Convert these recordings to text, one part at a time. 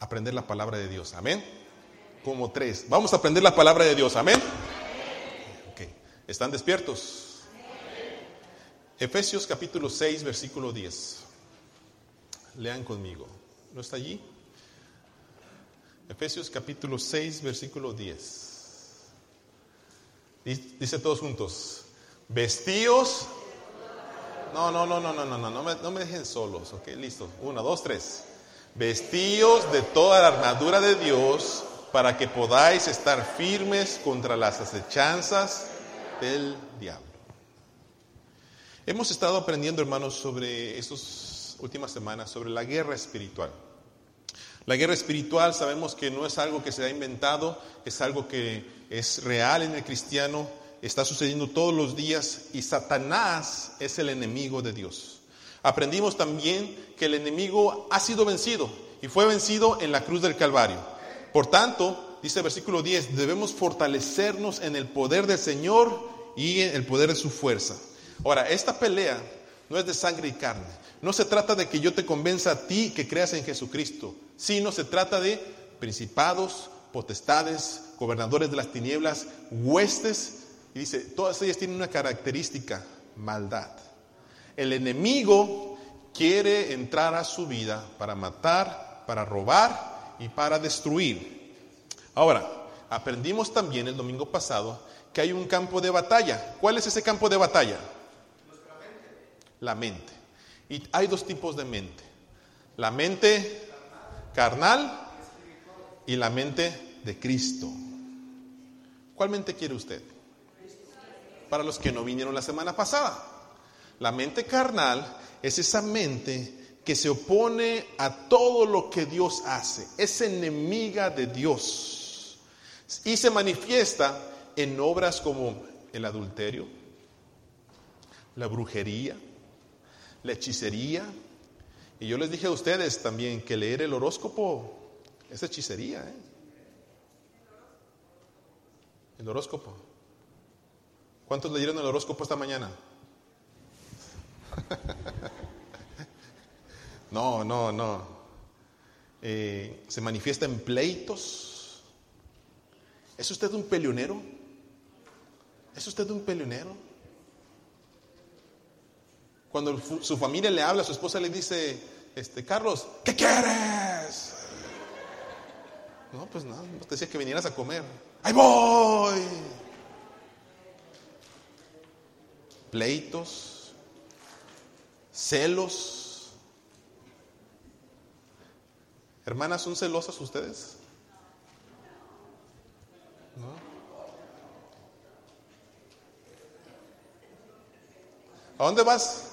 aprender la palabra de Dios. Amén. Como tres. Vamos a aprender la palabra de Dios. Amén. Ok. ¿Están despiertos? Efesios capítulo 6, versículo 10. Lean conmigo. ¿No está allí? Efesios capítulo 6, versículo 10. Dice todos juntos, vestíos. No, no, no, no, no, no, no, no me, no me dejen solos, ok, listo. Uno, dos, tres. Vestíos de toda la armadura de Dios para que podáis estar firmes contra las acechanzas del diablo. Hemos estado aprendiendo, hermanos, sobre estas últimas semanas, sobre la guerra espiritual. La guerra espiritual sabemos que no es algo que se ha inventado, es algo que es real en el cristiano, está sucediendo todos los días y Satanás es el enemigo de Dios. Aprendimos también que el enemigo ha sido vencido y fue vencido en la cruz del Calvario. Por tanto, dice el versículo 10, debemos fortalecernos en el poder del Señor y en el poder de su fuerza. Ahora, esta pelea no es de sangre y carne. No se trata de que yo te convenza a ti que creas en Jesucristo, sino se trata de principados, potestades, gobernadores de las tinieblas, huestes. Y dice, todas ellas tienen una característica, maldad. El enemigo quiere entrar a su vida para matar, para robar y para destruir. Ahora, aprendimos también el domingo pasado que hay un campo de batalla. ¿Cuál es ese campo de batalla? La mente. Y hay dos tipos de mente. La mente carnal y la mente de Cristo. ¿Cuál mente quiere usted? Para los que no vinieron la semana pasada. La mente carnal es esa mente que se opone a todo lo que Dios hace. Es enemiga de Dios. Y se manifiesta en obras como el adulterio, la brujería, la hechicería. Y yo les dije a ustedes también que leer el horóscopo es hechicería. ¿eh? El horóscopo. ¿Cuántos leyeron el horóscopo esta mañana? no, no, no. Eh, se manifiesta en pleitos. ¿Es usted un peleonero? ¿Es usted un peleonero? Cuando su familia le habla, su esposa le dice, este, Carlos, ¿qué quieres? No, pues no, te decía que vinieras a comer. ¡Ahí voy! Pleitos, celos. Hermanas, ¿son celosas ustedes? ¿No? ¿A dónde vas?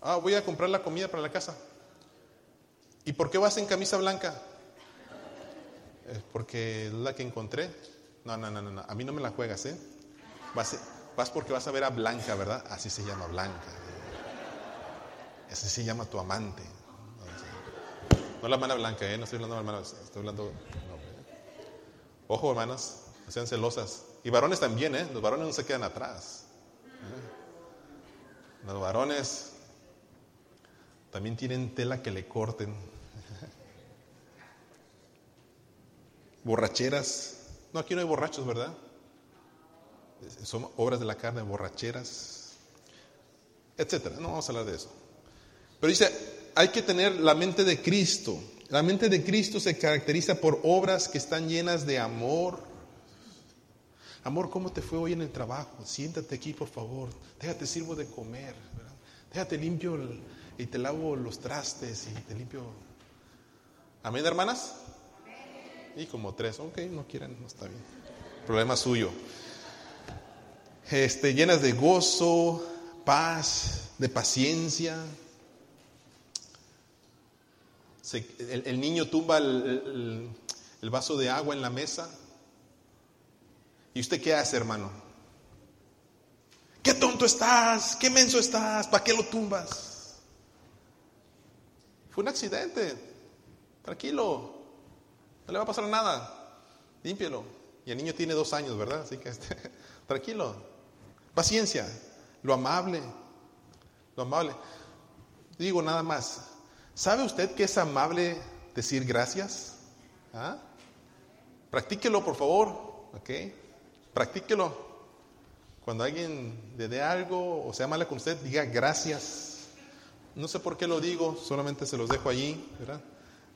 Ah, voy a comprar la comida para la casa. ¿Y por qué vas en camisa blanca? porque es la que encontré. No, no, no, no, a mí no me la juegas, ¿eh? Vas, vas porque vas a ver a Blanca, ¿verdad? Así se llama Blanca. Ese se llama tu amante. No la hermana Blanca, ¿eh? No estoy hablando de hermanas, estoy hablando... Ojo, hermanas, no sean celosas. Y varones también, ¿eh? Los varones no se quedan atrás. ¿eh? Los varones también tienen tela que le corten. borracheras. No, aquí no hay borrachos, ¿verdad? Son obras de la carne, borracheras, etcétera. No vamos a hablar de eso. Pero dice, hay que tener la mente de Cristo. La mente de Cristo se caracteriza por obras que están llenas de amor. Amor, ¿cómo te fue hoy en el trabajo? Siéntate aquí, por favor. Déjate sirvo de comer. Déjate limpio y te lavo los trastes y te limpio. Amén, hermanas. Y como tres, ok, no quieren, no está bien. Problema suyo. Este, llenas de gozo, paz, de paciencia. El, niño tumba el, vaso de agua en la mesa. ¿Y usted qué hace, hermano? ¿Qué tonto estás? ¿Qué menso estás? ¿Para qué lo tumbas? Fue un accidente. Tranquilo. No le va a pasar nada. Límpielo. Y el niño tiene dos años, ¿verdad? Así que este, tranquilo. Paciencia. Lo amable. Lo amable. Digo nada más. ¿Sabe usted que es amable decir gracias? ¿Ah? Practíquelo, por favor. ¿Ok? Practíquelo. Cuando alguien le dé algo o sea mala con usted, diga gracias. No sé por qué lo digo, solamente se los dejo allí, ¿verdad?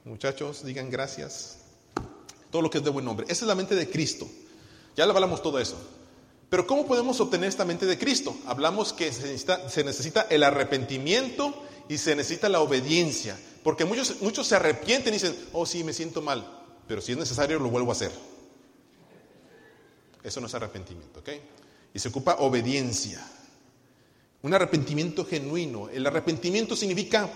Muchachos, digan gracias. Todo lo que es de buen nombre. Esa es la mente de Cristo. Ya le hablamos todo eso. Pero ¿cómo podemos obtener esta mente de Cristo? Hablamos que se necesita, se necesita el arrepentimiento y se necesita la obediencia. Porque muchos, muchos se arrepienten y dicen, oh sí, me siento mal, pero si es necesario lo vuelvo a hacer. Eso no es arrepentimiento, ¿ok? Y se ocupa obediencia. Un arrepentimiento genuino. El arrepentimiento significa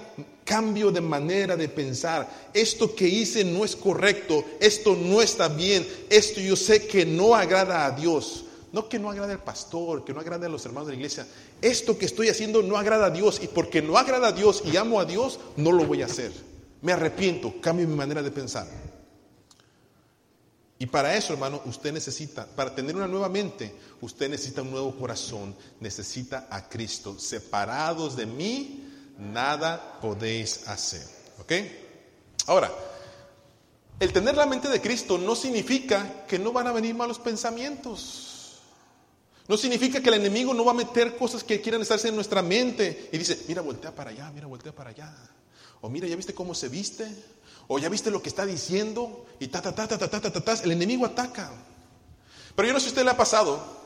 cambio de manera de pensar. Esto que hice no es correcto, esto no está bien, esto yo sé que no agrada a Dios. No que no agrade al pastor, que no agrade a los hermanos de la iglesia. Esto que estoy haciendo no agrada a Dios y porque no agrada a Dios y amo a Dios, no lo voy a hacer. Me arrepiento, cambio mi manera de pensar. Y para eso, hermano, usted necesita, para tener una nueva mente, usted necesita un nuevo corazón, necesita a Cristo. Separados de mí, nada podéis hacer. ¿Ok? Ahora, el tener la mente de Cristo no significa que no van a venir malos pensamientos. No significa que el enemigo no va a meter cosas que quieran estarse en nuestra mente y dice, mira, voltea para allá, mira, voltea para allá. O mira, ya viste cómo se viste. O ya viste lo que está diciendo. Y ta, ta, ta, ta, ta, ta, ta, ta. El enemigo ataca. Pero yo no sé si a usted le ha pasado.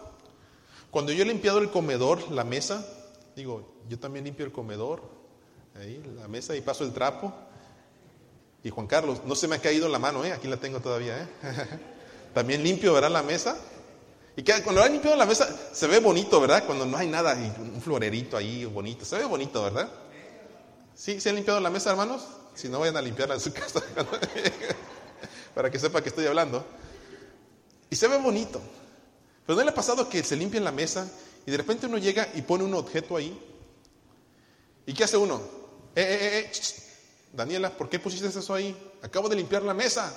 Cuando yo he limpiado el comedor, la mesa, digo, yo también limpio el comedor, ahí, la mesa y paso el trapo. Y Juan Carlos, no se me ha caído la mano, ¿eh? aquí la tengo todavía. ¿eh? también limpio, ¿verdad? La mesa. Y que cuando han limpiado la mesa, se ve bonito, ¿verdad? Cuando no hay nada, un florerito ahí bonito, se ve bonito, ¿verdad? ¿Sí? ¿Se han limpiado la mesa, hermanos? Si no, vayan a limpiarla en su casa, para que sepa que estoy hablando. Y se ve bonito. Pero ¿no le ha pasado que se limpia en la mesa y de repente uno llega y pone un objeto ahí? ¿Y qué hace uno? Eh, eh, eh, eh Daniela, ¿por qué pusiste eso ahí? Acabo de limpiar la mesa.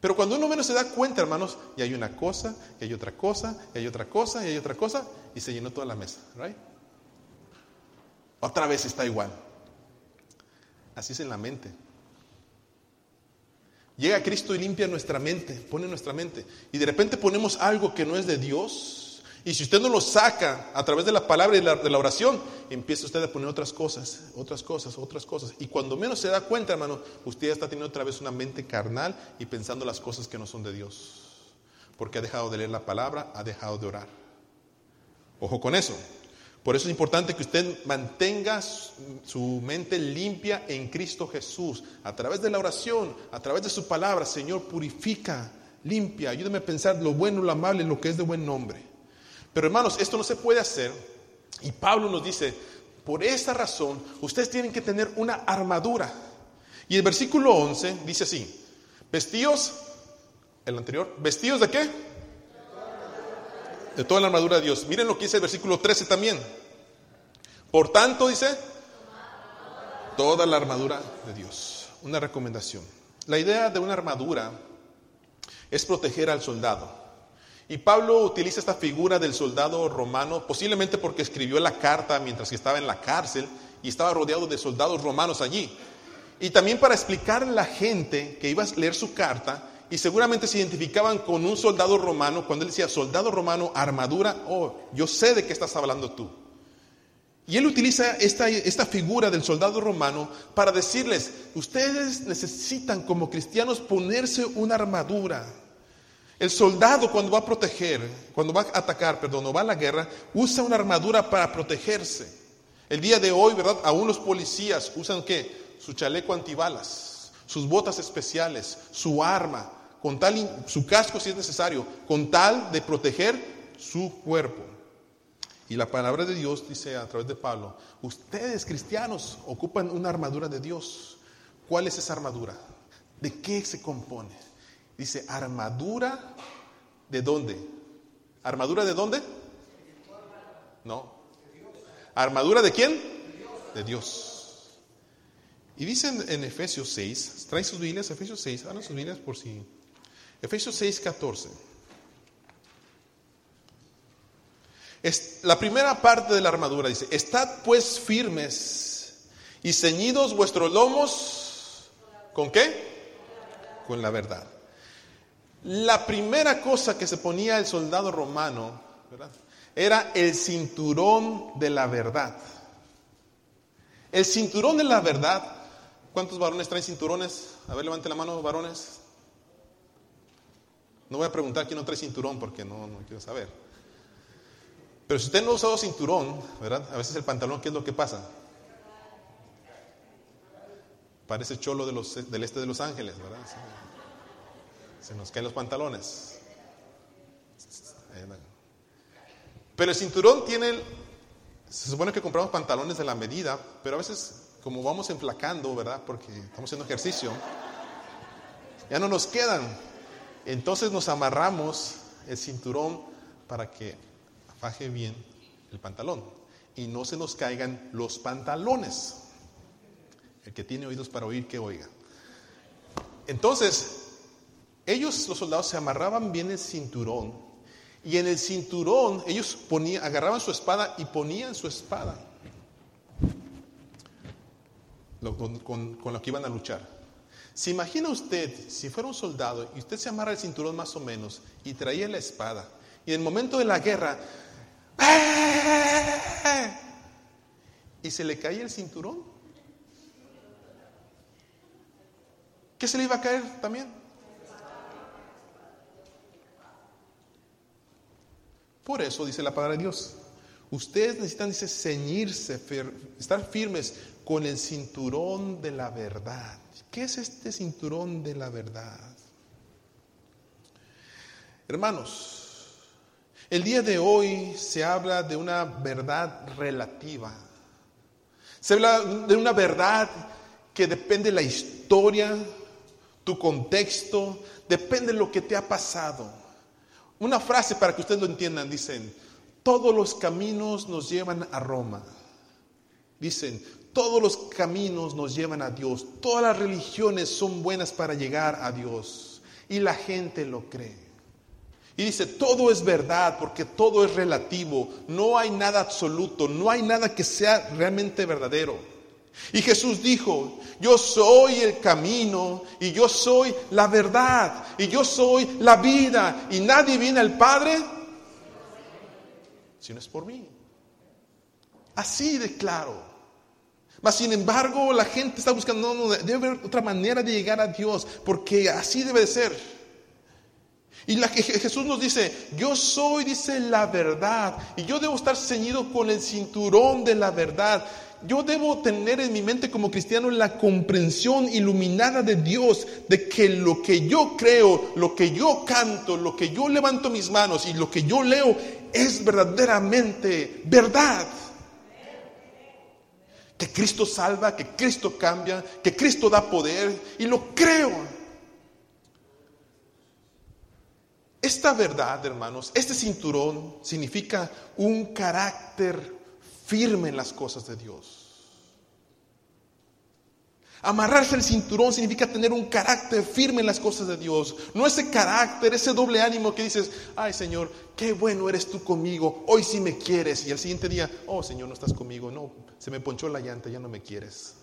Pero cuando uno menos se da cuenta, hermanos, y hay una cosa, y hay otra cosa, y hay otra cosa, y hay otra cosa, y se llenó toda la mesa, ¿right? Otra vez está igual. Así es en la mente. Llega Cristo y limpia nuestra mente, pone nuestra mente. Y de repente ponemos algo que no es de Dios, y si usted no lo saca a través de la palabra y de la, oración, empieza usted a poner otras cosas, otras cosas, otras cosas. Y cuando menos se da cuenta, hermano, usted ya está teniendo otra vez una mente carnal y pensando las cosas que no son de Dios. Porque ha dejado de leer la palabra, ha dejado de orar. Ojo con eso. Por eso es importante que usted mantenga su mente limpia en Cristo Jesús. A través de la oración, a través de su palabra, Señor, purifica, limpia, ayúdame a pensar lo bueno, lo amable, lo que es de buen nombre. Pero hermanos, esto no se puede hacer. Y Pablo nos dice, por esta razón, ustedes tienen que tener una armadura. Y el versículo 11 dice así, vestidos, el anterior, vestidos de qué? De toda la armadura de Dios. Miren lo que dice el versículo 13 también. Por tanto, dice, toda la armadura de Dios. Una recomendación. La idea de una armadura es proteger al soldado. Y Pablo utiliza esta figura del soldado romano, posiblemente porque escribió la carta mientras que estaba en la cárcel y estaba rodeado de soldados romanos allí. Y también para explicar a la gente que iba a leer su carta y seguramente se identificaban con un soldado romano, cuando él decía soldado romano, armadura, oh, yo sé de qué estás hablando tú. Y él utiliza esta, esta figura del soldado romano para decirles, ustedes necesitan como cristianos ponerse una armadura el soldado cuando va a proteger, cuando va a atacar, perdón, o va a la guerra, usa una armadura para protegerse. El día de hoy, ¿verdad? Aún los policías usan qué? Su chaleco antibalas, sus botas especiales, su arma, con tal su casco si es necesario, con tal de proteger su cuerpo. Y la palabra de Dios dice a través de Pablo, ustedes cristianos ocupan una armadura de Dios. ¿Cuál es esa armadura? ¿De qué se compone? Dice, armadura de dónde? ¿Armadura de dónde? No. ¿Armadura de quién? De Dios. Y dicen en Efesios 6, traen sus Biblias, Efesios 6, hagan sus Biblias por si. Efesios 6, 14. Es, la primera parte de la armadura dice, estad pues firmes Y ceñidos vuestros lomos, ¿con qué? Con la verdad. La primera cosa que se ponía el soldado romano era el cinturón de la verdad. El cinturón de la verdad. ¿Cuántos varones traen cinturones? A ver, levante la mano, varones. No voy a preguntar quién no trae cinturón porque no, no quiero saber. Pero si usted no ha usado cinturón, ¿verdad? A veces el pantalón, ¿qué es lo que pasa? Parece cholo del este de Los Ángeles, ¿verdad? Se nos caen los pantalones. Pero el cinturón tiene, se supone que compramos pantalones de la medida, pero a veces como vamos enflacando, ¿verdad? Porque estamos haciendo ejercicio, ya no nos quedan. Entonces nos amarramos el cinturón para que faje bien el pantalón y no se nos caigan los pantalones. El que tiene oídos para oír, que oiga. Entonces, ellos, los soldados, se amarraban bien el cinturón y en el cinturón ellos agarraban su espada y ponían su espada con, con lo que iban a luchar. ¿Se imagina usted, si fuera un soldado y usted se amarra el cinturón más o menos y traía la espada y en el momento de la guerra ¡eh! y se le caía el cinturón? ¿Qué se le iba a caer también? Por eso dice la palabra de Dios. Ustedes necesitan, dice, ceñirse, estar firmes con el cinturón de la verdad. ¿Qué es este cinturón de la verdad? Hermanos, el día de hoy se habla de una verdad relativa. Se habla de una verdad que depende de la historia, tu contexto, depende de lo que te ha pasado. Una frase para que ustedes lo entiendan, dicen, todos los caminos nos llevan a Roma. Dicen, todos los caminos nos llevan a Dios. Todas las religiones son buenas para llegar a Dios. Y la gente lo cree. Y dice, todo es verdad porque todo es relativo. No hay nada absoluto. No hay nada que sea realmente verdadero. Y Jesús dijo, yo soy el camino y yo soy la verdad y yo soy la vida y nadie viene al Padre si no es por mí. Así de claro. Mas sin embargo, la gente está buscando, no, no, debe haber otra manera de llegar a Dios, porque así debe de ser. Y la que Jesús nos dice, yo soy, dice, la verdad, y yo debo estar ceñido con el cinturón de la verdad yo debo tener en mi mente como cristiano la comprensión iluminada de Dios de que lo que yo creo, lo que yo canto, lo que yo levanto mis manos y lo que yo leo es verdaderamente verdad. Que Cristo salva, que Cristo cambia, que Cristo da poder y lo creo. Esta verdad, hermanos, este cinturón significa un carácter firme en las cosas de Dios. Amarrarse el cinturón significa tener un carácter firme en las cosas de Dios. No ese carácter, ese doble ánimo que dices, ay Señor, qué bueno eres tú conmigo, hoy sí me quieres. Y al siguiente día, oh Señor, no estás conmigo, no, se me ponchó la llanta, ya no me quieres.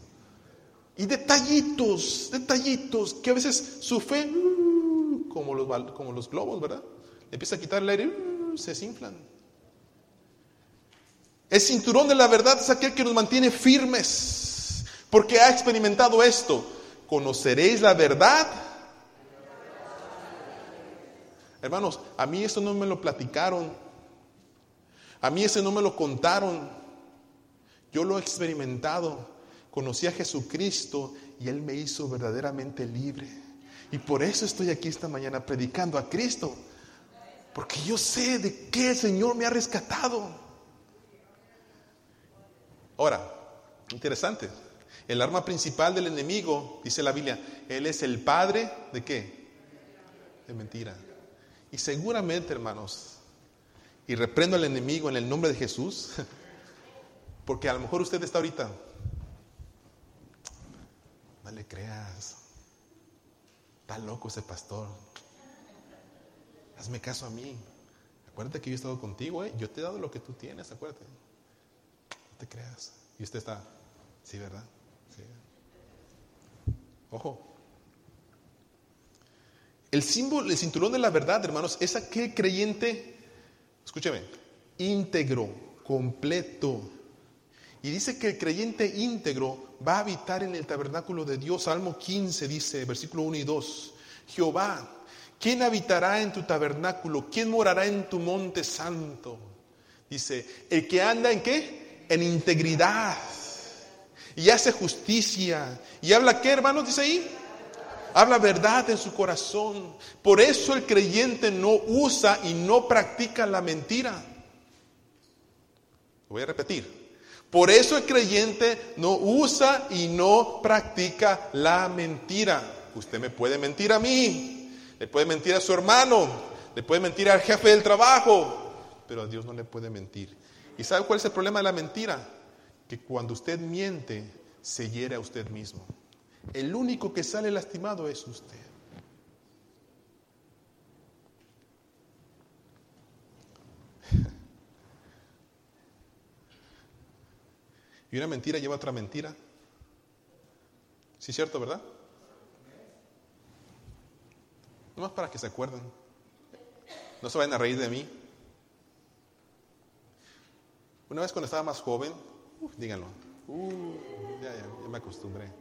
Y detallitos, detallitos, que a veces su fe, uh, como los, como los globos, ¿verdad? empieza a quitar el aire, uh, se desinflan. El cinturón de la verdad es aquel que nos mantiene firmes, porque ha experimentado esto. Conoceréis la verdad. Hermanos, a mí eso no me lo platicaron. A mí ese no me lo contaron. Yo lo he experimentado. Conocí a Jesucristo y Él me hizo verdaderamente libre. Y por eso estoy aquí esta mañana predicando a Cristo. Porque yo sé de qué el Señor me ha rescatado. Ahora, interesante. El arma principal del enemigo, dice la Biblia, él es el padre de qué? De mentira. Y seguramente, hermanos, y reprendo al enemigo en el nombre de Jesús, porque a lo mejor usted está ahorita, no le creas, está loco ese pastor, hazme caso a mí, acuérdate que yo he estado contigo, ¿eh? yo te he dado lo que tú tienes, acuérdate te creas. Y usted está, sí, ¿verdad? Ojo. El símbolo, el cinturón de la verdad, hermanos, es aquel creyente, escúcheme, íntegro, completo. Y dice que el creyente íntegro va a habitar en el tabernáculo de Dios. Salmo 15 dice, versículo 1 y 2. Jehová, ¿quién habitará en tu tabernáculo? ¿Quién morará en tu monte santo? Dice, el que anda en qué? En integridad. Y hace justicia. ¿Y habla qué, hermanos? Dice ahí. Habla verdad en su corazón. Por eso el creyente no usa y no practica la mentira. Voy a repetir. Por eso el creyente no usa y no practica la mentira. Usted me puede mentir a mí, le puede mentir a su hermano, le puede mentir al jefe del trabajo, pero a Dios no le puede mentir. ¿Y sabe cuál es el problema de la mentira? Que cuando usted miente, se hiere a usted mismo. El único que sale lastimado es usted. Y una mentira lleva a otra mentira. Sí, es cierto, ¿verdad? No más para que se acuerden. No se vayan a reír de mí. Una vez cuando estaba más joven, díganlo, ya, ya, ya me acostumbré.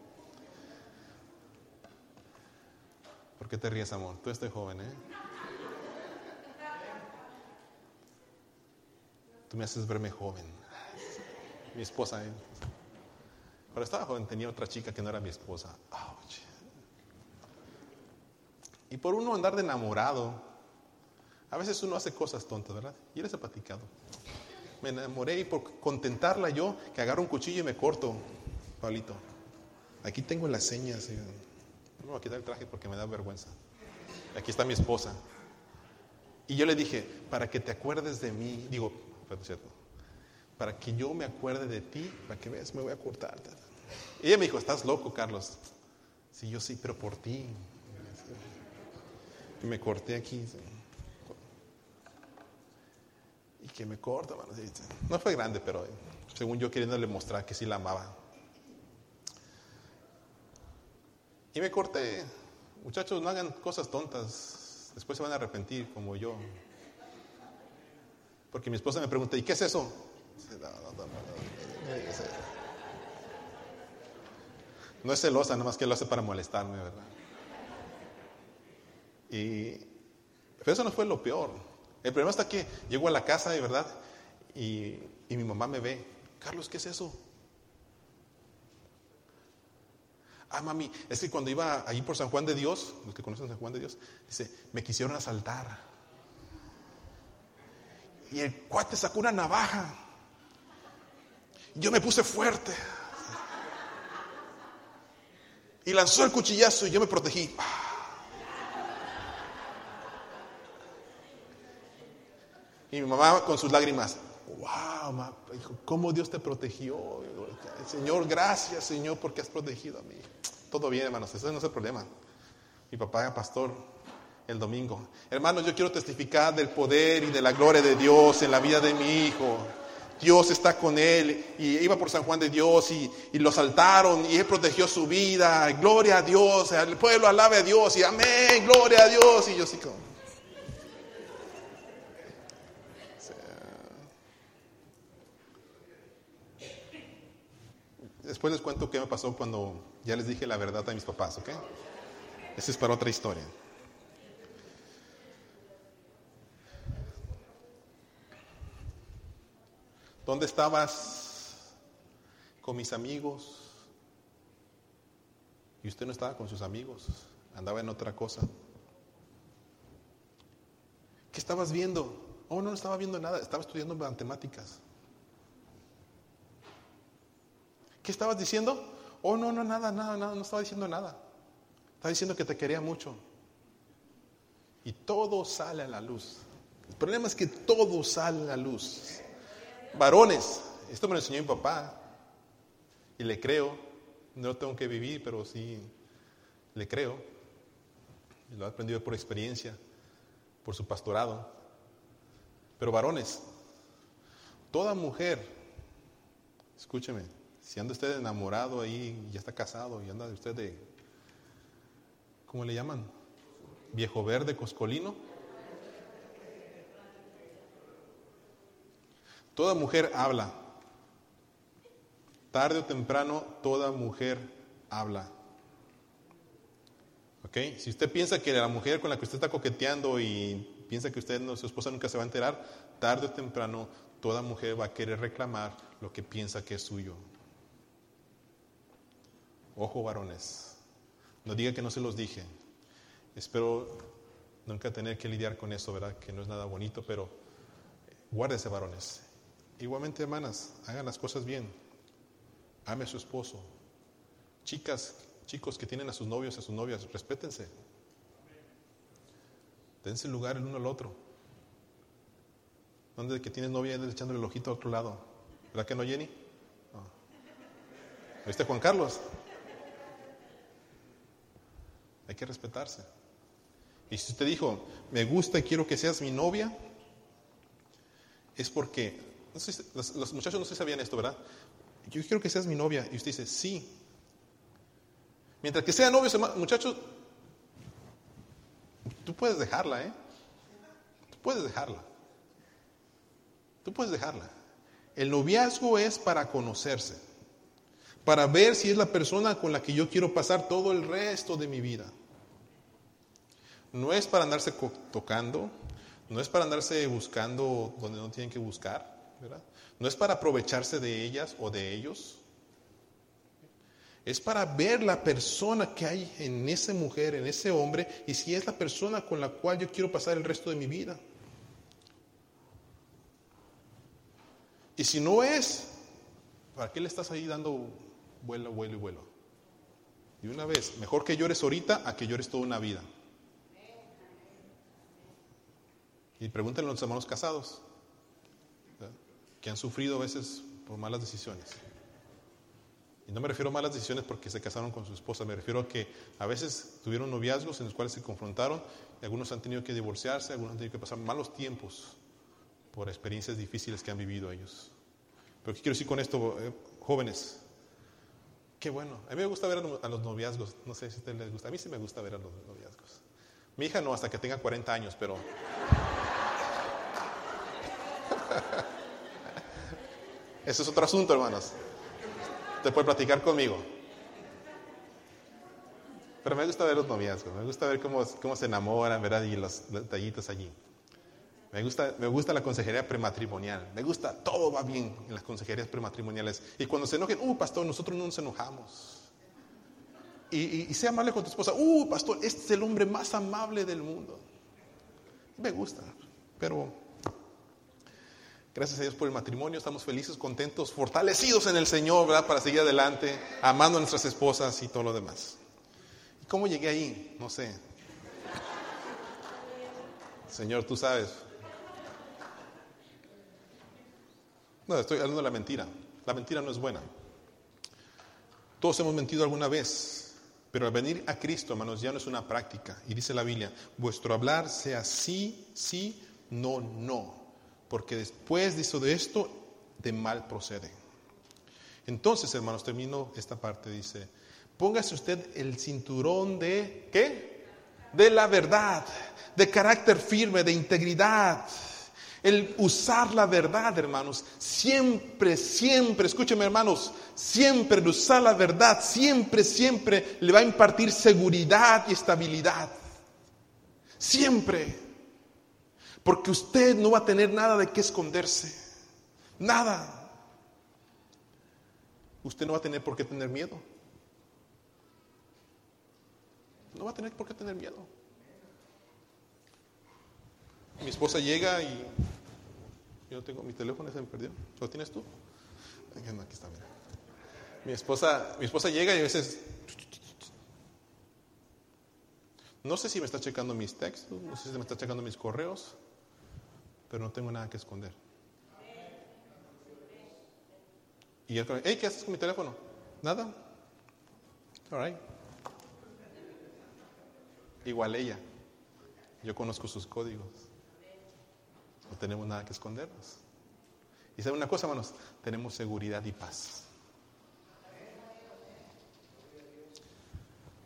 ¿Por qué te ríes, amor? Tú estás joven, ¿eh? Tú me haces verme joven. Mi esposa, ¿eh? Cuando estaba joven tenía otra chica que no era mi esposa. Ouch. Y por uno andar de enamorado, a veces uno hace cosas tontas, ¿verdad? Y ha platicado. Me enamoré y por contentarla yo, que agarro un cuchillo y me corto, Pablito. Aquí tengo las señas. ¿sí? No me voy a quitar el traje porque me da vergüenza. Aquí está mi esposa. Y yo le dije, para que te acuerdes de mí, digo, para que yo me acuerde de ti, para que veas, me voy a cortar. Y ella me dijo, estás loco, Carlos. Sí, yo sí, pero por ti. Me corté aquí. Y que me corta, mano. No fue grande, pero según yo queriéndole mostrar que sí la amaba. Y me corté. Muchachos, no hagan cosas tontas. Después se van a arrepentir, como yo. Porque mi esposa me pregunta, ¿y qué es eso? No es celosa, nada más que lo hace para molestarme, ¿verdad? Y pero eso no fue lo peor. El problema está que llego a la casa, de verdad, y, mi mamá me ve. Carlos, ¿qué es eso? Ah, mami, es que cuando iba ahí por San Juan de Dios, los que conocen San Juan de Dios, dice, me quisieron asaltar. Y el cuate sacó una navaja. Yo me puse fuerte. Y lanzó el cuchillazo y yo me protegí. Y mi mamá con sus lágrimas, wow, ¿cómo Dios te protegió? Señor, gracias Señor porque has protegido a mí. Todo bien, hermanos, ese no es el problema. Mi papá era pastor el domingo. Hermanos, yo quiero testificar del poder y de la gloria de Dios en la vida de mi hijo. Dios está con él y iba por San Juan de Dios y, y, lo saltaron y él protegió su vida. Gloria a Dios, el pueblo alabe a Dios y amén, gloria a Dios. Y yo sí como... Después les cuento qué me pasó cuando ya les dije la verdad a mis papás, ¿ok? Esa es para otra historia. ¿Dónde estabas con mis amigos? Y usted no estaba con sus amigos, andaba en otra cosa. ¿Qué estabas viendo? Oh, no, no estaba viendo nada, estaba estudiando matemáticas. ¿Qué estabas diciendo? Oh, no, no, nada, nada, nada, no estaba diciendo nada. Estaba diciendo que te quería mucho. Y todo sale a la luz. El problema es que todo sale a la luz. Varones, esto me lo enseñó mi papá. Y le creo. No tengo que vivir, pero sí le creo. Y lo he aprendido por experiencia, por su pastorado. Pero varones, toda mujer, escúcheme, Si anda usted enamorado ahí, ya está casado y anda usted de, ¿cómo le llaman? Viejo verde, coscolino. Toda mujer habla. Tarde o temprano, toda mujer habla. ¿Ok? Si usted piensa que la mujer con la que usted está coqueteando y piensa que usted, no, su esposa nunca se va a enterar, tarde o temprano, toda mujer va a querer reclamar lo que piensa que es suyo. Ojo, varones. No diga que no se los dije. Espero nunca tener que lidiar con eso, ¿verdad? Que no es nada bonito, pero guárdese, varones. Igualmente, hermanas, hagan las cosas bien. Ame a su esposo. Chicas, chicos que tienen a sus novios, a sus novias, respétense. Dense lugar el uno al otro. ¿Dónde que tienes novia y echándole el ojito a otro lado? ¿Verdad que no, Jenny? ¿Viste Juan Carlos? Hay que respetarse. Y si usted dijo, me gusta y quiero que seas mi novia, es porque, los, muchachos no se sabían esto, ¿verdad? Yo quiero que seas mi novia. Y usted dice, sí. Mientras que sea novio, muchachos, tú puedes dejarla, ¿eh? Tú puedes dejarla. Tú puedes dejarla. El noviazgo es para conocerse, para ver si es la persona con la que yo quiero pasar todo el resto de mi vida. No es para andarse tocando, no es para andarse buscando donde no tienen que buscar, ¿verdad? No es para aprovecharse de ellas o de ellos. Es para ver la persona que hay en esa mujer, en ese hombre, y si es la persona con la cual yo quiero pasar el resto de mi vida. Y si no es, ¿para qué le estás ahí dando vuelo, vuelo y vuelo? Y una vez, mejor que llores ahorita a que llores toda una vida. Y pregúntenle a los hermanos casados, que han sufrido a veces por malas decisiones. Y no me refiero a malas decisiones porque se casaron con su esposa, me refiero a que a veces tuvieron noviazgos en los cuales se confrontaron y algunos han tenido que divorciarse, algunos han tenido que pasar malos tiempos por experiencias difíciles que han vivido ellos. Pero ¿qué quiero decir con esto, eh, jóvenes? Qué bueno. A mí me gusta ver a los noviazgos. No sé si a ustedes les gusta. A mí sí me gusta ver a los noviazgos. Mi hija no, hasta que tenga 40 años, pero... Ese es otro asunto, hermanos. Te puede platicar conmigo. Pero me gusta ver los noviazgos, me gusta ver cómo, cómo se enamoran, ¿verdad? Y los detallitos allí. Me gusta, me gusta la consejería prematrimonial. Me gusta, todo va bien en las consejerías prematrimoniales. Y cuando se enojen, uh, pastor, nosotros no nos enojamos. Y, sea amable con tu esposa, uh, pastor, este es el hombre más amable del mundo. Me gusta, pero Gracias a Dios por el matrimonio, estamos felices, contentos, fortalecidos en el Señor, ¿verdad? Para seguir adelante, amando a nuestras esposas y todo lo demás. ¿Y cómo llegué ahí? No sé. Señor, tú sabes. No, estoy hablando de la mentira. La mentira no es buena. Todos hemos mentido alguna vez, pero al venir a Cristo, hermanos, ya no es una práctica. Y dice la Biblia, vuestro hablar sea sí, sí, no, no porque después de esto, de mal procede. Entonces, hermanos, termino esta parte, dice, póngase usted el cinturón de, ¿qué? De la verdad, de carácter firme, de integridad. El usar la verdad, hermanos, siempre, siempre, escúcheme hermanos, siempre el usar la verdad, siempre, siempre le va a impartir seguridad y estabilidad. Siempre. Porque usted no va a tener nada de qué esconderse. Nada. Usted no va a tener por qué tener miedo. No va a tener por qué tener miedo. Mi esposa llega y yo no tengo mi teléfono, se me perdió. ¿Lo tienes tú? Aquí está, mira. Mi esposa, mi esposa llega y a veces no sé si me está checando mis textos, no sé si me está checando mis correos, pero no tengo nada que esconder. Y él, hey, ¿qué haces con mi teléfono? Nada. All. Igual ella. Yo conozco sus códigos. No tenemos nada que escondernos. Y sabe una cosa, hermanos, tenemos seguridad y paz.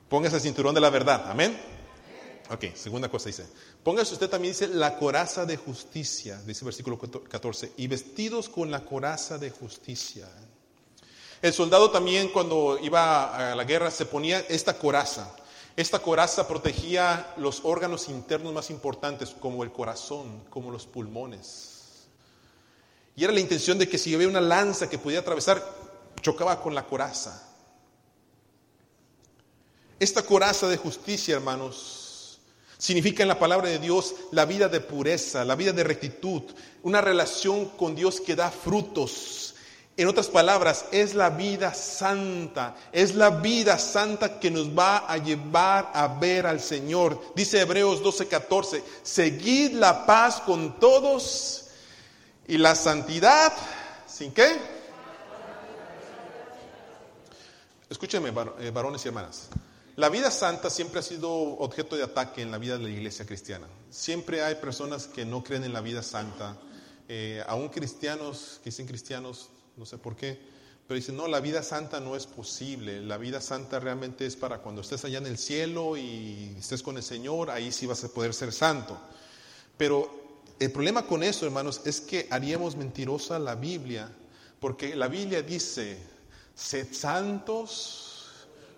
Póngase el cinturón de la verdad, amén. Ok, segunda cosa dice, póngase usted también, dice, la coraza de justicia, dice versículo 14, y vestidos con la coraza de justicia. El soldado también cuando iba a la guerra se ponía esta coraza. Esta coraza protegía los órganos internos más importantes, como el corazón, como los pulmones. Y era la intención de que si había una lanza que podía atravesar, chocaba con la coraza. Esta coraza de justicia, hermanos, significa en la palabra de Dios la vida de pureza, la vida de rectitud, una relación con Dios que da frutos, en otras palabras, es la vida santa, es la vida santa que nos va a llevar a ver al Señor. Dice Hebreos 12:14, seguid la paz con todos y la santidad, ¿sin qué? Escúchenme, eh, varones y hermanas. La vida santa siempre ha sido objeto de ataque en la vida de la iglesia cristiana. Siempre hay personas que no creen en la vida santa. Eh, aún cristianos, que dicen cristianos, no sé por qué, pero dicen, no, la vida santa no es posible, la vida santa realmente es para cuando estés allá en el cielo y estés con el Señor, ahí sí vas a poder ser santo. Pero el problema con eso, hermanos, es que haríamos mentirosa la Biblia, porque la Biblia dice, sed santos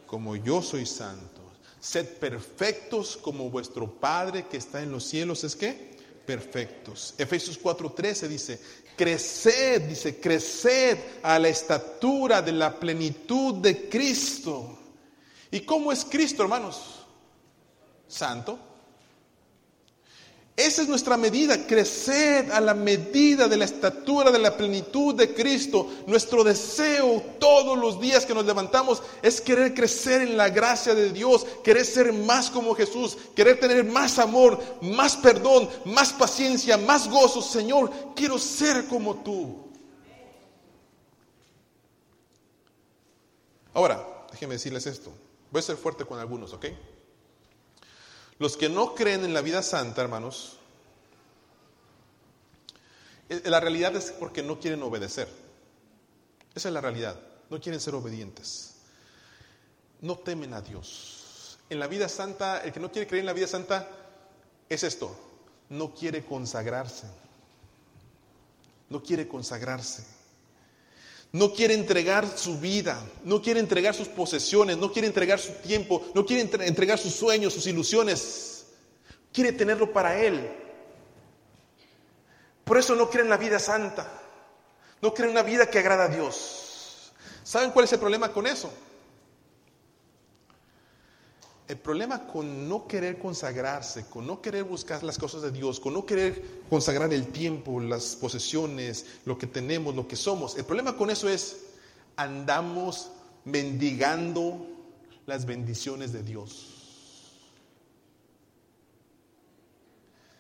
como yo soy santo, sed perfectos como vuestro Padre que está en los cielos, ¿es que perfectos. Efesios 4:13 dice, creced, dice, creced a la estatura de la plenitud de Cristo. ¿Y cómo es Cristo, hermanos? Santo. Esa es nuestra medida, crecer a la medida de la estatura de la plenitud de Cristo. Nuestro deseo todos los días que nos levantamos es querer crecer en la gracia de Dios, querer ser más como Jesús, querer tener más amor, más perdón, más paciencia, más gozo. Señor, quiero ser como tú. Ahora, déjenme decirles esto. Voy a ser fuerte con algunos, ¿ok? Los que no creen en la vida santa, hermanos, eh, la realidad es porque no quieren obedecer. Esa es la realidad. No quieren ser obedientes. No temen a Dios. En la vida santa, el que no quiere creer en la vida santa es esto. No quiere consagrarse. No quiere consagrarse. No quiere entregar su vida, no quiere entregar sus posesiones, no quiere entregar su tiempo, no quiere entregar sus sueños, sus ilusiones. Quiere tenerlo para Él. Por eso no cree en la vida santa, no cree en una vida que agrada a Dios. ¿Saben cuál es el problema con eso? El problema con no querer consagrarse, con no querer buscar las cosas de Dios, con no querer consagrar el tiempo, las posesiones, lo que tenemos, lo que somos, el problema con eso es andamos mendigando las bendiciones de Dios.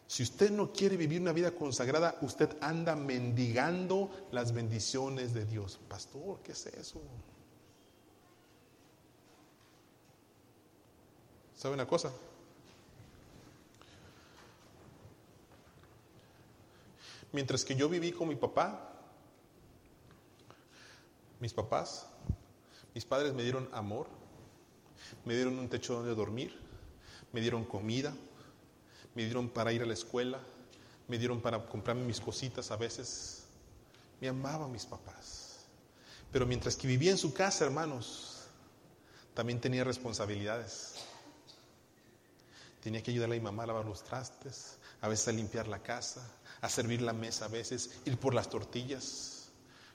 Si usted no quiere vivir una vida consagrada, usted anda mendigando las bendiciones de Dios. Pastor, ¿qué es eso? ¿Sabe una cosa? Mientras que yo viví con mi papá, mis papás, mis padres me dieron amor, me dieron un techo donde dormir, me dieron comida, me dieron para ir a la escuela, me dieron para comprarme mis cositas a veces. Me amaban mis papás. Pero mientras que vivía en su casa, hermanos, también tenía responsabilidades. Tenía que ayudarle a mi mamá a lavar los trastes, a veces a limpiar la casa, a servir la mesa a veces, ir por las tortillas,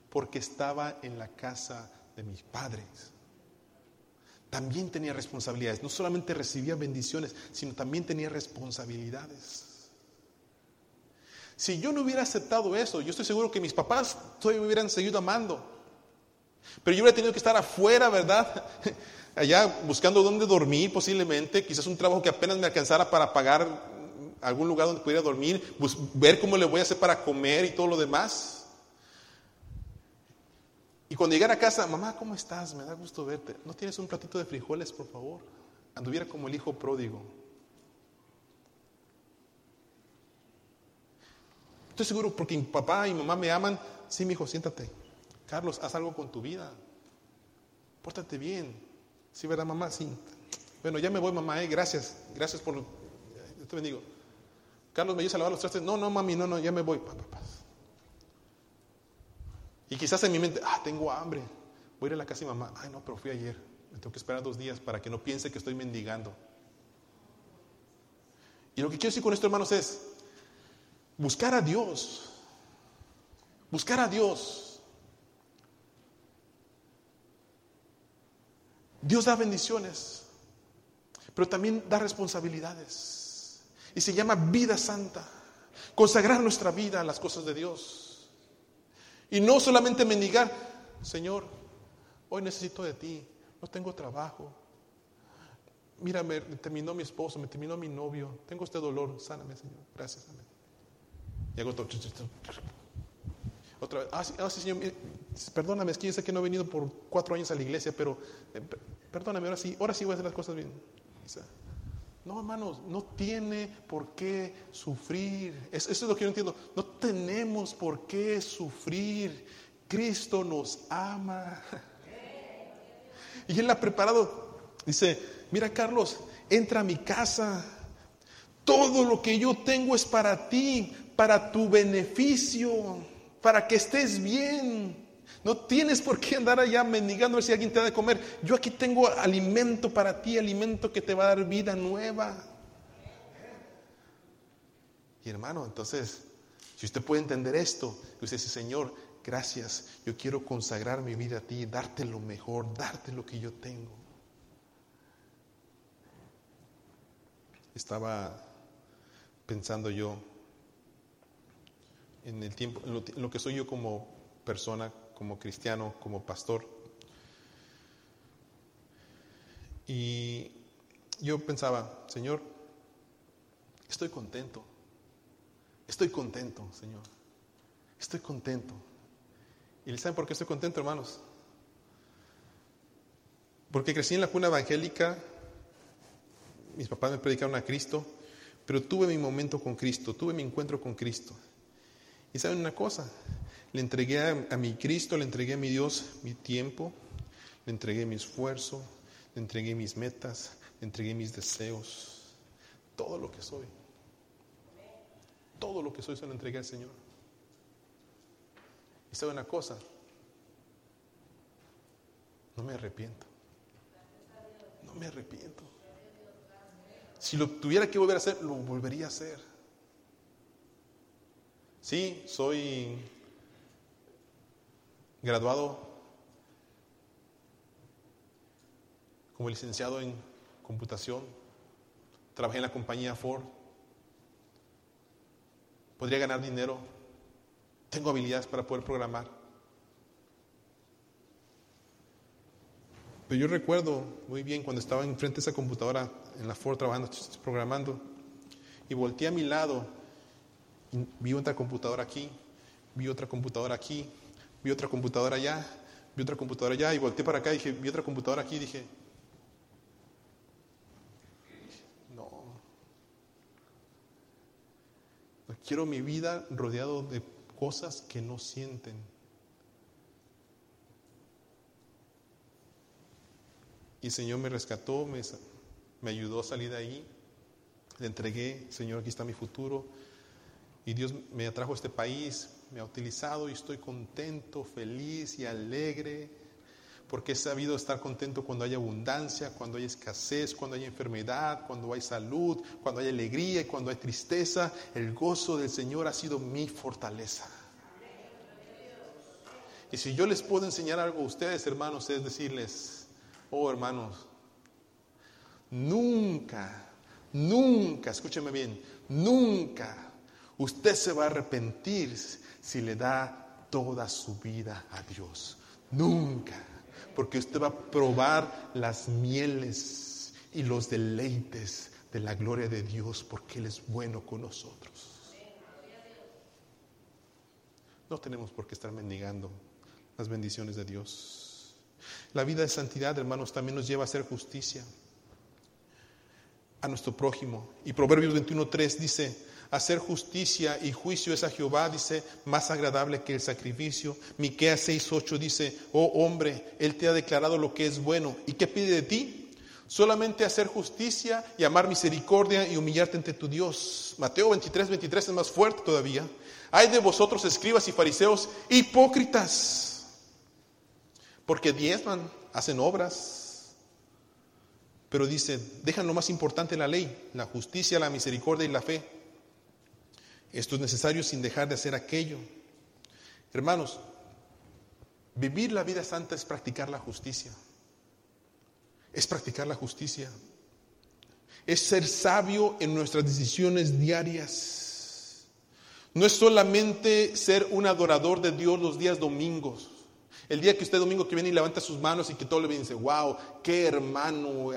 porque estaba en la casa de mis padres. También tenía responsabilidades, no solamente recibía bendiciones, sino también tenía responsabilidades. Si yo no hubiera aceptado eso, yo estoy seguro que mis papás todavía me hubieran seguido amando. Pero yo hubiera tenido que estar afuera, ¿verdad? allá buscando dónde dormir posiblemente, quizás un trabajo que apenas me alcanzara para pagar algún lugar donde pudiera dormir, ver cómo le voy a hacer para comer y todo lo demás. Y cuando llegara a casa, mamá, ¿cómo estás? Me da gusto verte. ¿No tienes un platito de frijoles, por favor? Anduviera como el hijo pródigo. Estoy seguro porque mi papá y mamá me aman. Sí, mi hijo, siéntate. Carlos, haz algo con tu vida. Pórtate bien. Sí, ¿verdad, mamá? Sí. Bueno, ya me voy, mamá, eh, gracias, gracias por... Yo te bendigo. Carlos, ¿me ayudas a lavar los trastes? No, no, mami, no, no, ya me voy. Y quizás en mi mente, ah, tengo hambre. Voy a ir a la casa de mamá. Ay, no, pero fui ayer. Me tengo que esperar dos días para que no piense que estoy mendigando. Y lo que quiero decir con esto, hermanos, es buscar a Dios. Buscar a Dios. Dios da bendiciones, pero también da responsabilidades. Y se llama vida santa. Consagrar nuestra vida a las cosas de Dios. Y no solamente mendigar, Señor, hoy necesito de ti, no tengo trabajo. Mira, me terminó mi esposo, me terminó mi novio, tengo este dolor, sáname, Señor, gracias, amén. Y hago. Otra vez, ah, sí, ah, Señor, perdóname, es que sé que no he venido por cuatro años a la iglesia, pero eh, perdóname, ahora sí, ahora sí voy a hacer las cosas bien. No, hermanos, no tiene por qué sufrir. Eso, es lo que yo entiendo. No tenemos por qué sufrir. Cristo nos ama. Y Él ha preparado. Dice, mira Carlos, entra a mi casa. Todo lo que yo tengo es para ti, para tu beneficio, para que estés bien. No tienes por qué andar allá mendigando a ver si alguien te da de comer. Yo aquí tengo alimento para ti, alimento que te va a dar vida nueva. Y hermano, entonces, si usted puede entender esto, usted dice, Señor, gracias, yo quiero consagrar mi vida a ti, darte lo mejor, darte lo que yo tengo. Estaba pensando yo en el tiempo, en lo, que soy yo como persona, como cristiano, como pastor. Y yo pensaba, Señor, estoy contento, estoy contento, Señor, estoy contento. ¿Y saben por qué estoy contento, hermanos? Porque crecí en la cuna evangélica, mis papás me predicaron a Cristo, pero tuve mi momento con Cristo, tuve mi encuentro con Cristo. Y saben una cosa, le entregué a, mi Cristo, le entregué a mi Dios mi tiempo, le entregué mi esfuerzo, le entregué mis metas, le entregué mis deseos, todo lo que soy. Todo lo que soy se lo entregué al Señor. Y sabe una cosa, no me arrepiento. No me arrepiento. Si lo tuviera que volver a hacer, lo volvería a hacer. Sí, soy graduado como licenciado en computación. Trabajé en la compañía Ford. Podría ganar dinero tengo habilidades para poder programar. Pero yo recuerdo muy bien cuando estaba enfrente de esa computadora en la Ford trabajando, programando, y volteé a mi lado, vi otra computadora aquí, vi otra computadora aquí, vi otra computadora allá, vi otra computadora allá, y volteé para acá y dije, vi otra computadora aquí, y dije, no, quiero mi vida rodeado de cosas que no sienten. Y el Señor me rescató, me, me ayudó a salir de ahí. Le entregué, Señor, aquí está mi futuro. Y Dios me atrajo a este país, me ha utilizado y estoy contento, feliz y alegre porque he sabido estar contento cuando hay abundancia, cuando hay escasez, cuando hay enfermedad, cuando hay salud, cuando hay alegría y cuando hay tristeza. El gozo del Señor ha sido mi fortaleza. Y si yo les puedo enseñar algo a ustedes, hermanos, es decirles, oh hermanos, nunca, nunca, escúcheme bien, nunca usted se va a arrepentir si le da toda su vida a Dios. Nunca porque usted va a probar las mieles y los deleites de la gloria de Dios, porque Él es bueno con nosotros. No tenemos por qué estar mendigando las bendiciones de Dios. La vida de santidad, hermanos, también nos lleva a hacer justicia a nuestro prójimo. Y Proverbios 21.3 dice, hacer justicia y juicio es a Jehová, dice, más agradable que el sacrificio. Miqueas 6:8 dice, oh hombre, él te ha declarado lo que es bueno. ¿Y qué pide de ti? Solamente hacer justicia y amar misericordia y humillarte ante tu Dios. Mateo 23, 23 es más fuerte todavía. Hay de vosotros, escribas y fariseos, hipócritas, porque diezman, hacen obras, pero dice, dejan lo más importante la ley, la justicia, la misericordia y la fe. Esto es necesario sin dejar de hacer aquello. Hermanos, vivir la vida santa es practicar la justicia es practicar la justicia, es ser sabio en nuestras decisiones diarias. No es solamente ser un adorador de Dios los días domingos. El día que usted domingo que viene y levanta sus manos y que todo le dice, wow, qué hermano,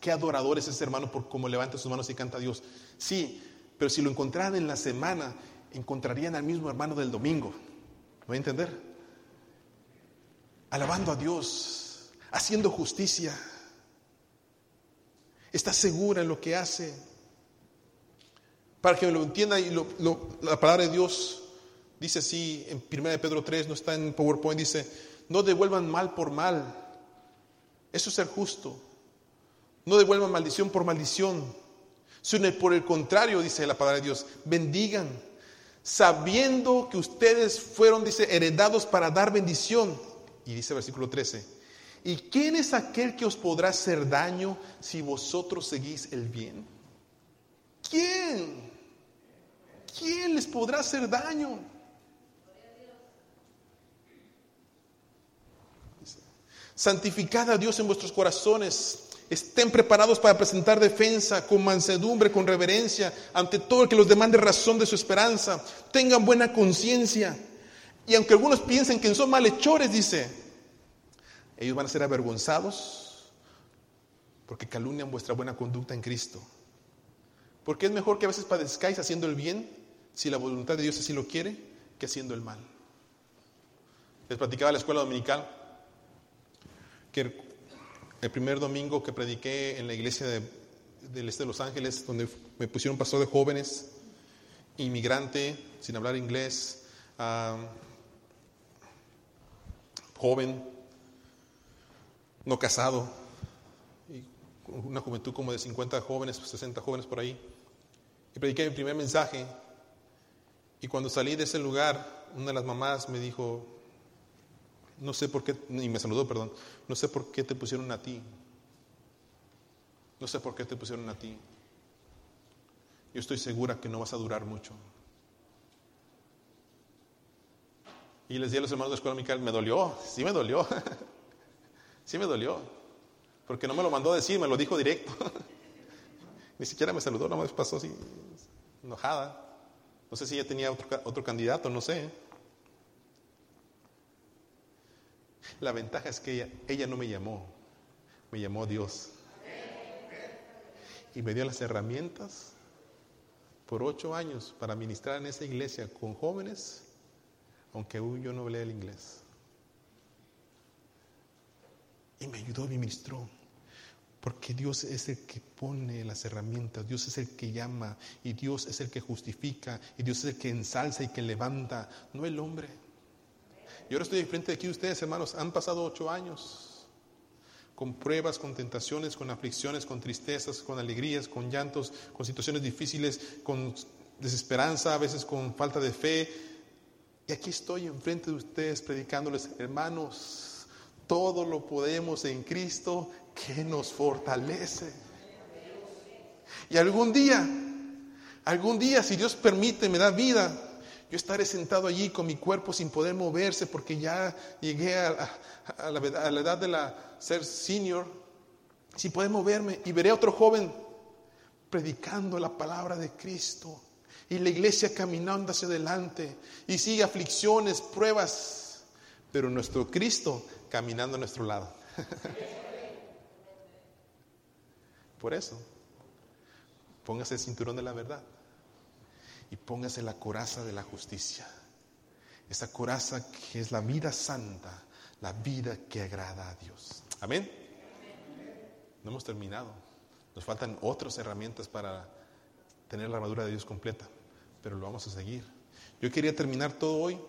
qué adorador es ese hermano por cómo levanta sus manos y canta a Dios. Sí, pero si lo encontraran en la semana, encontrarían al mismo hermano del domingo. ¿Me voy a entender? Alabando a Dios, haciendo justicia está segura en lo que hace. Para que lo entienda, y la palabra de Dios dice así en 1 Pedro 3, no está en PowerPoint, dice, no devuelvan mal por mal. Eso es ser justo. No devuelvan maldición por maldición, sino por el contrario, dice la palabra de Dios, bendigan, sabiendo que ustedes fueron, dice, heredados para dar bendición. Y dice versículo 13, ¿Y quién es aquel que os podrá hacer daño si vosotros seguís el bien? ¿Quién? ¿Quién les podrá hacer daño? Santificad a Dios en vuestros corazones. Estén preparados para presentar defensa con mansedumbre, con reverencia, ante todo el que los demande razón de su esperanza. Tengan buena conciencia. Y aunque algunos piensen que son malhechores, dice, ellos van a ser avergonzados porque calumnian vuestra buena conducta en Cristo. Porque es mejor que a veces padezcáis haciendo el bien, si la voluntad de Dios así lo quiere, que haciendo el mal. Les platicaba la escuela dominical que el primer domingo que prediqué en la iglesia del este de Los Ángeles, donde me pusieron pastor de jóvenes, inmigrante, sin hablar inglés, joven, no casado, una juventud como de 50 jóvenes, 60 jóvenes por ahí. Y prediqué mi primer mensaje. Y cuando salí de ese lugar, una de las mamás me dijo, no sé por qué, y me saludó, perdón, no sé por qué te pusieron a ti. No sé por qué te pusieron a ti. Yo estoy segura que no vas a durar mucho. Y les di a los hermanos de la escuela Micael, me dolió, sí me dolió. Sí me dolió, porque no me lo mandó a decir, me lo dijo directo. Ni siquiera me saludó, no me pasó así, enojada. No sé si ella tenía otro, otro candidato, no sé. La ventaja es que ella, no me llamó, me llamó Dios. Y me dio las herramientas por ocho años para ministrar en esa iglesia con jóvenes, aunque aún yo no hablé el inglés. Y me ayudó y me ministró. Porque Dios es el que pone las herramientas, Dios es el que llama y Dios es el que justifica y Dios es el que ensalza y que levanta, no el hombre. Y ahora estoy enfrente de aquí ustedes, hermanos, han pasado ocho años con pruebas, con tentaciones, con aflicciones, con tristezas, con alegrías, con llantos, con situaciones difíciles, con desesperanza, a veces con falta de fe. Y aquí estoy enfrente de ustedes predicándoles, hermanos, todo lo podemos en Cristo que nos fortalece. Y algún día, algún día, si Dios permite, me da vida, yo estaré sentado allí con mi cuerpo sin poder moverse porque ya llegué a, la, edad de la ser senior, sin poder moverme, y veré a otro joven predicando la palabra de Cristo. Y la iglesia caminando hacia adelante. Y sigue aflicciones, pruebas, pero nuestro Cristo caminando a nuestro lado. Por eso, póngase el cinturón de la verdad y póngase la coraza de la justicia. Esa coraza que es la vida santa, la vida que agrada a Dios. Amén. No hemos terminado. Nos faltan otras herramientas para tener la armadura de Dios completa, pero lo vamos a seguir. Yo quería terminar todo hoy,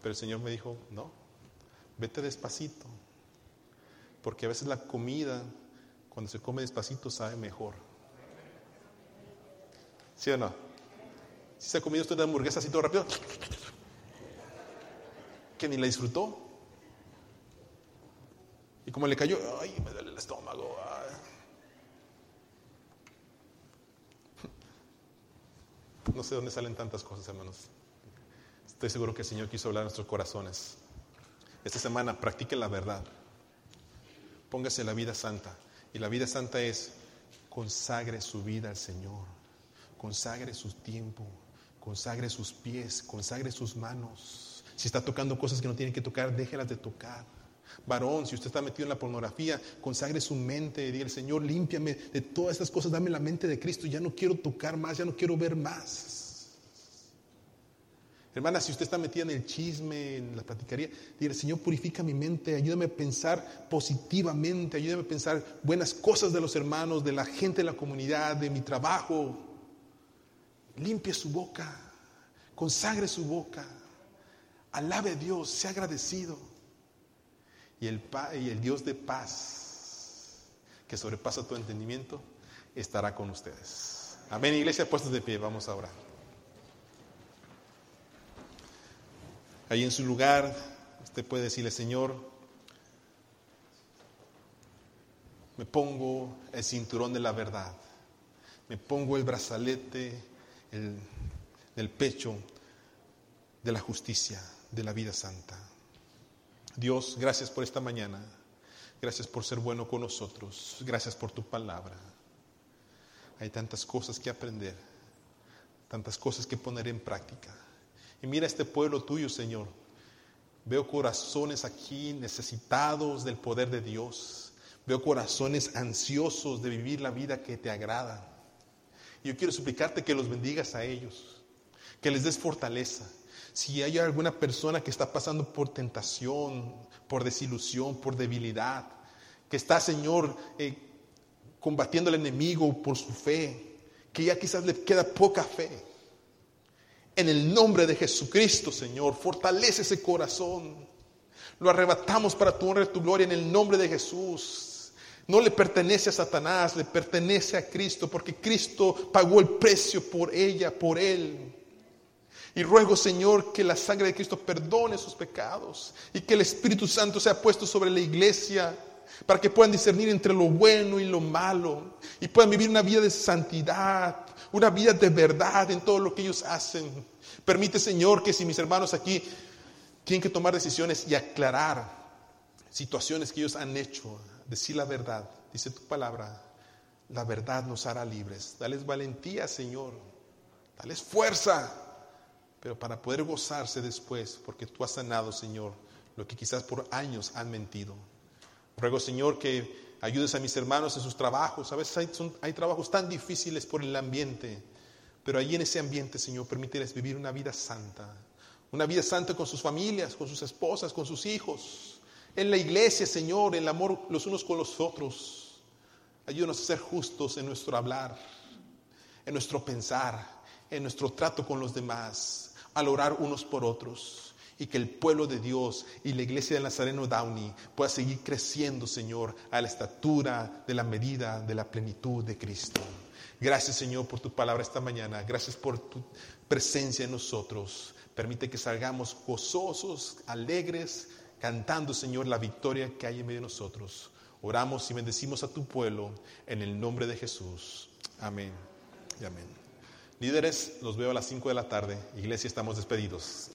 pero el Señor me dijo, no, vete despacito, porque a veces la comida Cuando se come despacito sabe mejor. ¿Sí o no? Si se ha comido usted una hamburguesa así todo rápido, que ni la disfrutó. Y como le cayó, ay, me duele el estómago. No sé dónde salen tantas cosas, hermanos. Estoy seguro que el Señor quiso hablar a nuestros corazones. Esta semana practique la verdad. Póngase la vida santa. Y la vida santa es consagre su vida al Señor. Consagre su tiempo. Consagre sus pies. Consagre sus manos. Si está tocando cosas que no tiene que tocar, déjelas de tocar. Varón, si usted está metido en la pornografía, consagre su mente, diga el Señor, límpiame de todas estas cosas, dame la mente de Cristo, ya no quiero tocar más, ya no quiero ver más. Hermana, si usted está metida en el chisme, en la platicaría, diga, Señor, purifica mi mente, ayúdame a pensar positivamente, ayúdame a pensar buenas cosas de los hermanos, de la gente de la comunidad, de mi trabajo. Limpie su boca, consagre su boca, alabe a Dios, sea agradecido y el, y el Dios de paz, que sobrepasa tu entendimiento, estará con ustedes. Amén, iglesia, puestos de pie, vamos a orar. Ahí en su lugar, usted puede decirle, Señor, me pongo el cinturón de la verdad, me pongo el brazalete el, del pecho de la justicia, de la vida santa. Dios, gracias por esta mañana. Gracias por ser bueno con nosotros. Gracias por tu palabra. Hay tantas cosas que aprender, tantas cosas que poner en práctica. Y mira este pueblo tuyo, Señor. Veo corazones aquí necesitados del poder de Dios. Veo corazones ansiosos de vivir la vida que te agrada. Yo quiero suplicarte que los bendigas a ellos, que les des fortaleza, si hay alguna persona que está pasando por tentación, por desilusión, por debilidad, que está, Señor, eh, combatiendo al enemigo por su fe, que ya quizás le queda poca fe. En el nombre de Jesucristo, Señor, fortalece ese corazón. Lo arrebatamos para tu honra y tu gloria en el nombre de Jesús. No le pertenece a Satanás, le pertenece a Cristo, porque Cristo pagó el precio por ella, por él. Y ruego, Señor, que la sangre de Cristo perdone sus pecados y que el Espíritu Santo sea puesto sobre la iglesia para que puedan discernir entre lo bueno y lo malo y puedan vivir una vida de santidad, una vida de verdad en todo lo que ellos hacen. Permite, Señor, que si mis hermanos aquí tienen que tomar decisiones y aclarar situaciones que ellos han hecho, decir la verdad, dice tu palabra, la verdad nos hará libres. Dales valentía, Señor. Dales fuerza pero para poder gozarse después, porque tú has sanado, Señor, lo que quizás por años han mentido. Ruego, Señor, que ayudes a mis hermanos en sus trabajos. A veces hay, hay trabajos tan difíciles por el ambiente, pero allí en ese ambiente, Señor, permíteles vivir una vida santa. Una vida santa con sus familias, con sus esposas, con sus hijos. En la iglesia, Señor, el amor los unos con los otros. Ayúdanos a ser justos en nuestro hablar, en nuestro pensar, en nuestro trato con los demás al orar unos por otros y que el pueblo de Dios y la iglesia de Nazareno Downey pueda seguir creciendo, Señor, a la estatura de la medida de la plenitud de Cristo. Gracias, Señor, por tu palabra esta mañana. Gracias por tu presencia en nosotros. Permite que salgamos gozosos, alegres, cantando, Señor, la victoria que hay en medio de nosotros. Oramos y bendecimos a tu pueblo en el nombre de Jesús. Amén y amén. Líderes, los veo a las 5 de la tarde. Iglesia, estamos despedidos.